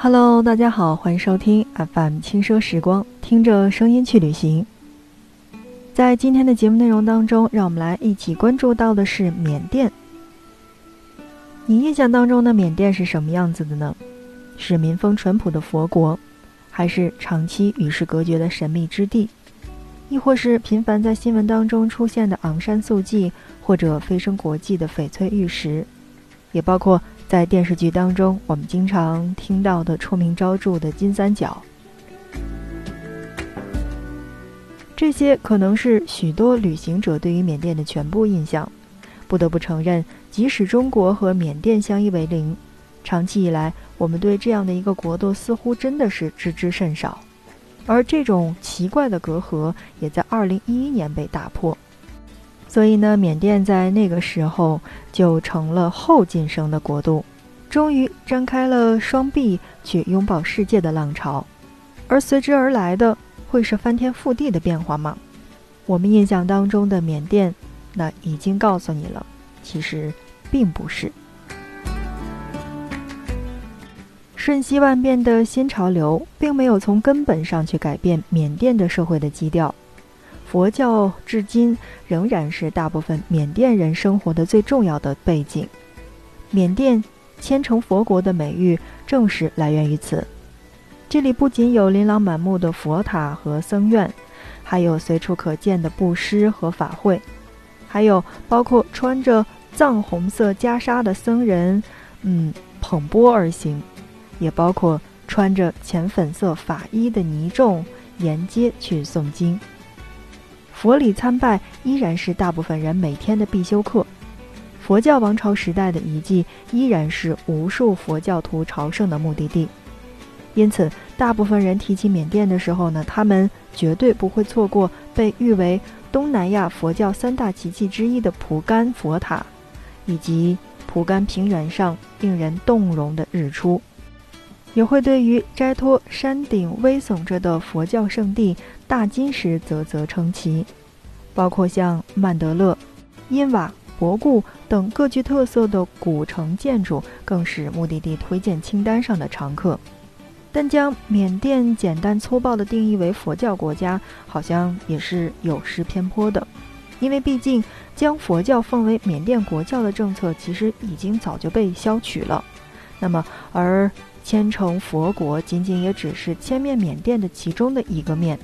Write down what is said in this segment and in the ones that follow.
Hello，大家好，欢迎收听 FM 轻奢时光，听着声音去旅行。在今天的节目内容当中，让我们来一起关注到的是缅甸。你印象当中的缅甸是什么样子的呢？是民风淳朴的佛国，还是长期与世隔绝的神秘之地？亦或是频繁在新闻当中出现的昂山素季，或者飞升国际的翡翠玉石？也包括在电视剧当中我们经常听到的出名招著的金三角，这些可能是许多旅行者对于缅甸的全部印象。不得不承认，即使中国和缅甸相依为邻，长期以来我们对这样的一个国度似乎真的是知之甚少。而这种奇怪的隔阂也在2011年被打破。所以呢，缅甸在那个时候就成了后晋升的国度，终于张开了双臂去拥抱世界的浪潮，而随之而来的会是翻天覆地的变化吗？我们印象当中的缅甸，那已经告诉你了，其实并不是。瞬息万变的新潮流，并没有从根本上去改变缅甸的社会的基调。佛教至今仍然是大部分缅甸人生活的最重要的背景。缅甸千城佛国的美誉正是来源于此。这里不仅有琳琅满目的佛塔和僧院，还有随处可见的布施和法会，还有包括穿着藏红色袈裟的僧人，嗯，捧钵而行，也包括穿着浅粉色法衣的尼众沿街去诵经。佛礼参拜依然是大部分人每天的必修课，佛教王朝时代的遗迹依然是无数佛教徒朝圣的目的地。因此，大部分人提起缅甸的时候呢，他们绝对不会错过被誉为东南亚佛教三大奇迹之一的蒲甘佛塔，以及蒲甘平原上令人动容的日出。也会对于斋托山顶微耸着的佛教圣地大金石啧啧称奇，包括像曼德勒、因瓦、博固等各具特色的古城建筑，更是目的地推荐清单上的常客。但将缅甸简单粗暴地定义为佛教国家，好像也是有失偏颇的，因为毕竟将佛教奉为缅甸国教的政策，其实已经早就被消取了。那么，而虔诚佛国仅仅也只是千面缅甸的其中的一个面。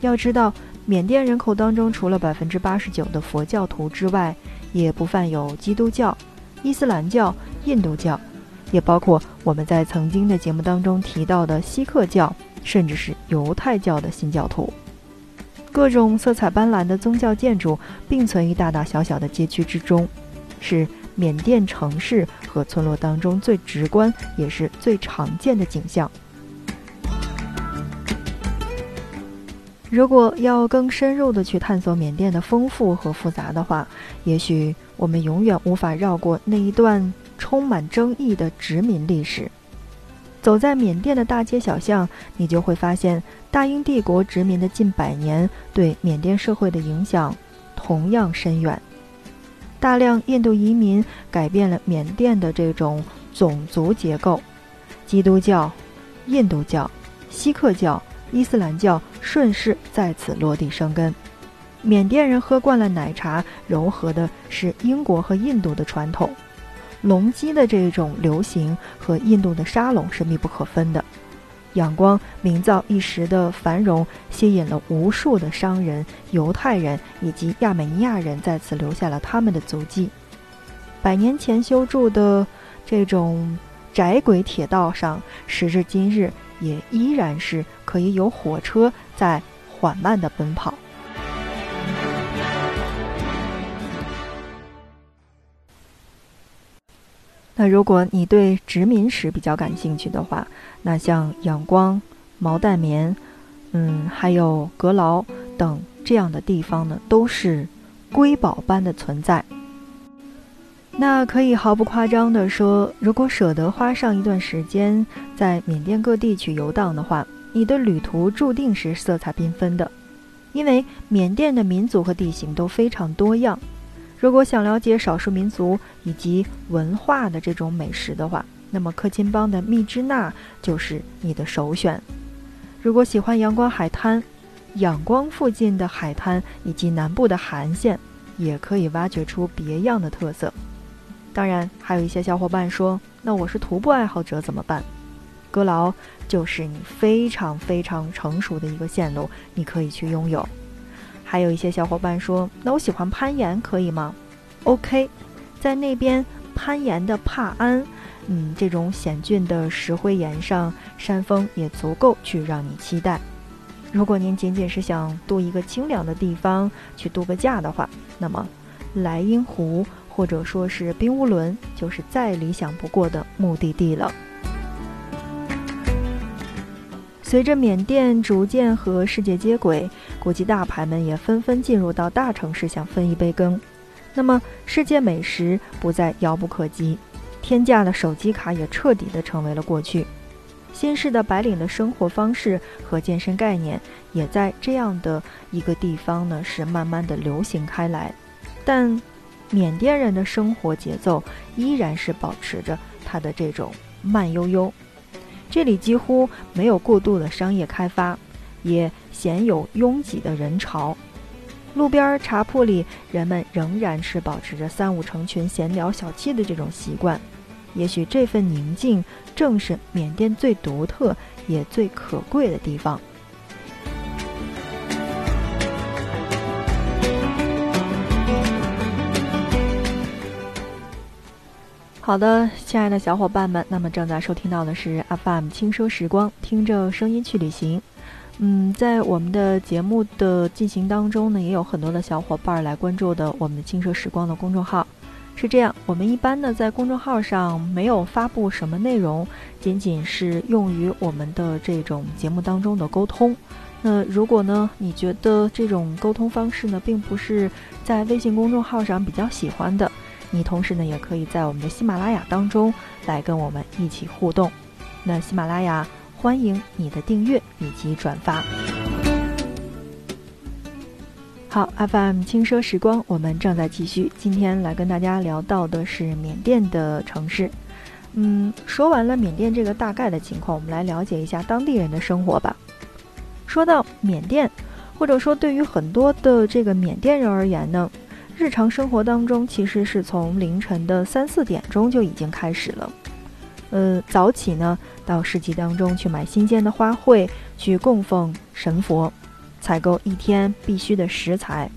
要知道，缅甸人口当中除了百分之八十九的佛教徒之外，也不泛有基督教、伊斯兰教、印度教，也包括我们在曾经的节目当中提到的锡克教，甚至是犹太教的新教徒。各种色彩斑斓的宗教建筑并存于大大小小的街区之中，是。缅甸城市和村落当中最直观也是最常见的景象。如果要更深入的去探索缅甸的丰富和复杂的话，也许我们永远无法绕过那一段充满争议的殖民历史。走在缅甸的大街小巷，你就会发现大英帝国殖民的近百年对缅甸社会的影响同样深远。大量印度移民改变了缅甸的这种种族结构，基督教、印度教、锡克教、伊斯兰教顺势在此落地生根。缅甸人喝惯了奶茶，融合的是英国和印度的传统，隆基的这种流行和印度的沙龙是密不可分的。仰光名噪一时的繁荣，吸引了无数的商人、犹太人以及亚美尼亚人，在此留下了他们的足迹。百年前修筑的这种窄轨铁道上，时至今日也依然是可以有火车在缓慢的奔跑。那如果你对殖民史比较感兴趣的话，那像仰光、毛淡棉，嗯，还有阁劳等这样的地方呢，都是瑰宝般的存在。那可以毫不夸张地说，如果舍得花上一段时间在缅甸各地去游荡的话，你的旅途注定是色彩缤纷的，因为缅甸的民族和地形都非常多样。如果想了解少数民族以及文化的这种美食的话，那么克钦邦的密支那就是你的首选。如果喜欢阳光海滩，仰光附近的海滩以及南部的韩县，也可以挖掘出别样的特色。当然，还有一些小伙伴说：“那我是徒步爱好者怎么办？”戈劳就是你非常非常成熟的一个线路，你可以去拥有。还有一些小伙伴说：“那我喜欢攀岩，可以吗？”OK，在那边攀岩的帕安，嗯，这种险峻的石灰岩上，山峰也足够去让你期待。如果您仅仅是想度一个清凉的地方去度个假的话，那么莱茵湖。或者说是冰乌伦，就是再理想不过的目的地了。随着缅甸逐渐和世界接轨，国际大牌们也纷纷进入到大城市想分一杯羹。那么，世界美食不再遥不可及，天价的手机卡也彻底的成为了过去。新式的白领的生活方式和健身概念，也在这样的一个地方呢，是慢慢的流行开来。但缅甸人的生活节奏依然是保持着它的这种慢悠悠，这里几乎没有过度的商业开发，也鲜有拥挤的人潮。路边茶铺里，人们仍然是保持着三五成群闲聊小憩的这种习惯。也许这份宁静，正是缅甸最独特也最可贵的地方。好的，亲爱的小伙伴们，那么正在收听到的是 FM 轻奢时光，听着声音去旅行。嗯，在我们的节目的进行当中呢，也有很多的小伙伴来关注的我们的轻奢时光的公众号。是这样，我们一般呢在公众号上没有发布什么内容，仅仅是用于我们的这种节目当中的沟通。那如果呢你觉得这种沟通方式呢并不是在微信公众号上比较喜欢的。你同时呢，也可以在我们的喜马拉雅当中来跟我们一起互动。那喜马拉雅欢迎你的订阅以及转发。好，FM 轻奢时光，我们正在继续。今天来跟大家聊到的是缅甸的城市。嗯，说完了缅甸这个大概的情况，我们来了解一下当地人的生活吧。说到缅甸，或者说对于很多的这个缅甸人而言呢。日常生活当中，其实是从凌晨的三四点钟就已经开始了。呃，早起呢，到市集当中去买新鲜的花卉，去供奉神佛，采购一天必须的食材，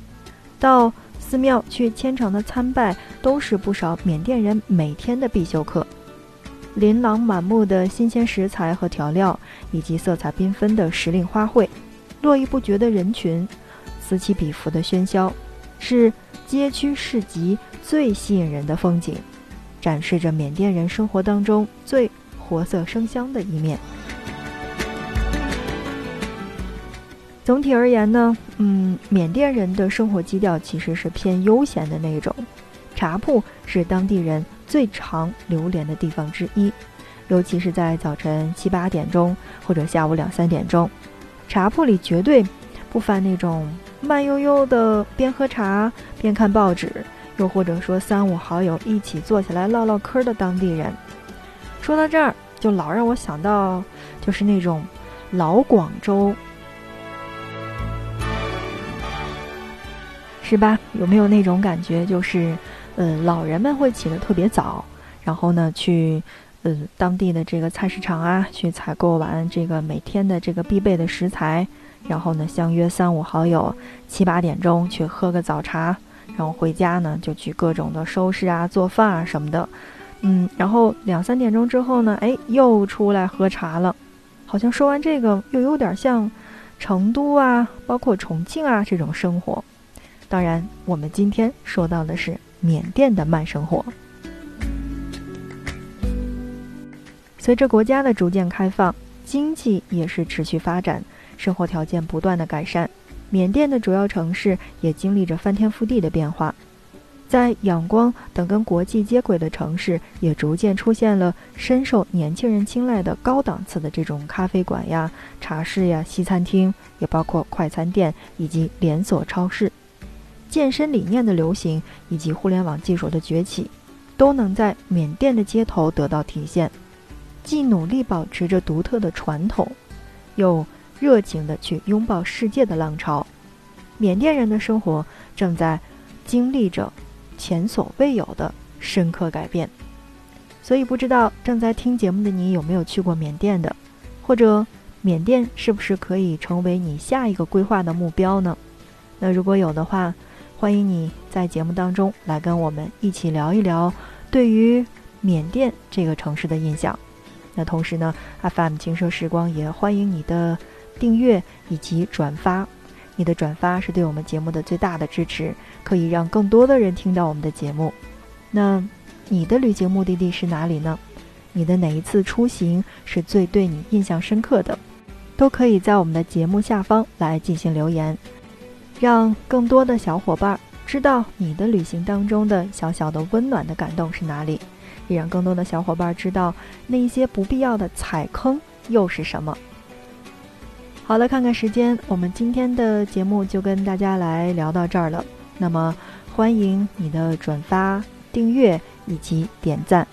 到寺庙去虔诚的参拜，都是不少缅甸人每天的必修课。琳琅满目的新鲜食材和调料，以及色彩缤纷的时令花卉，络绎不绝的人群，此起彼伏的喧嚣，是。街区市集最吸引人的风景，展示着缅甸人生活当中最活色生香的一面。总体而言呢，嗯，缅甸人的生活基调其实是偏悠闲的那种。茶铺是当地人最常流连的地方之一，尤其是在早晨七八点钟或者下午两三点钟，茶铺里绝对不乏那种。慢悠悠的边喝茶边看报纸，又或者说三五好友一起坐下来唠唠嗑的当地人。说到这儿，就老让我想到，就是那种老广州，是吧？有没有那种感觉？就是，呃，老人们会起得特别早，然后呢，去，呃，当地的这个菜市场啊，去采购完这个每天的这个必备的食材。然后呢，相约三五好友，七八点钟去喝个早茶，然后回家呢就去各种的收拾啊、做饭啊什么的，嗯，然后两三点钟之后呢，哎，又出来喝茶了。好像说完这个，又有点像成都啊，包括重庆啊这种生活。当然，我们今天说到的是缅甸的慢生活。随着国家的逐渐开放，经济也是持续发展。生活条件不断的改善，缅甸的主要城市也经历着翻天覆地的变化。在仰光等跟国际接轨的城市，也逐渐出现了深受年轻人青睐的高档次的这种咖啡馆呀、茶室呀、西餐厅，也包括快餐店以及连锁超市。健身理念的流行以及互联网技术的崛起，都能在缅甸的街头得到体现。既努力保持着独特的传统，又热情地去拥抱世界的浪潮。缅甸人的生活正在经历着前所未有的深刻改变。所以，不知道正在听节目的你有没有去过缅甸的，或者缅甸是不是可以成为你下一个规划的目标呢？那如果有的话，欢迎你在节目当中来跟我们一起聊一聊对于缅甸这个城市的印象。那同时呢，FM 轻奢时光也欢迎你的订阅以及转发。你的转发是对我们节目的最大的支持，可以让更多的人听到我们的节目。那。你的旅行目的地是哪里呢？你的哪一次出行是最对你印象深刻的？都可以在我们的节目下方来进行留言，让更多的小伙伴知道你的旅行当中的小小的温暖的感动是哪里，也让更多的小伙伴知道那一些不必要的踩坑又是什么。好了，看看时间，我们今天的节目就跟大家来聊到这儿了。那么，欢迎你的转发、订阅。以及点赞，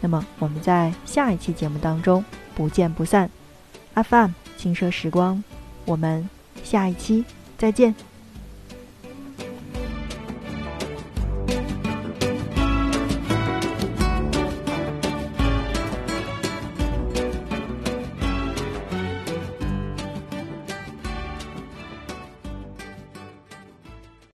那么我们在下一期节目当中不见不散。FM 轻奢时光，我们下一期再见。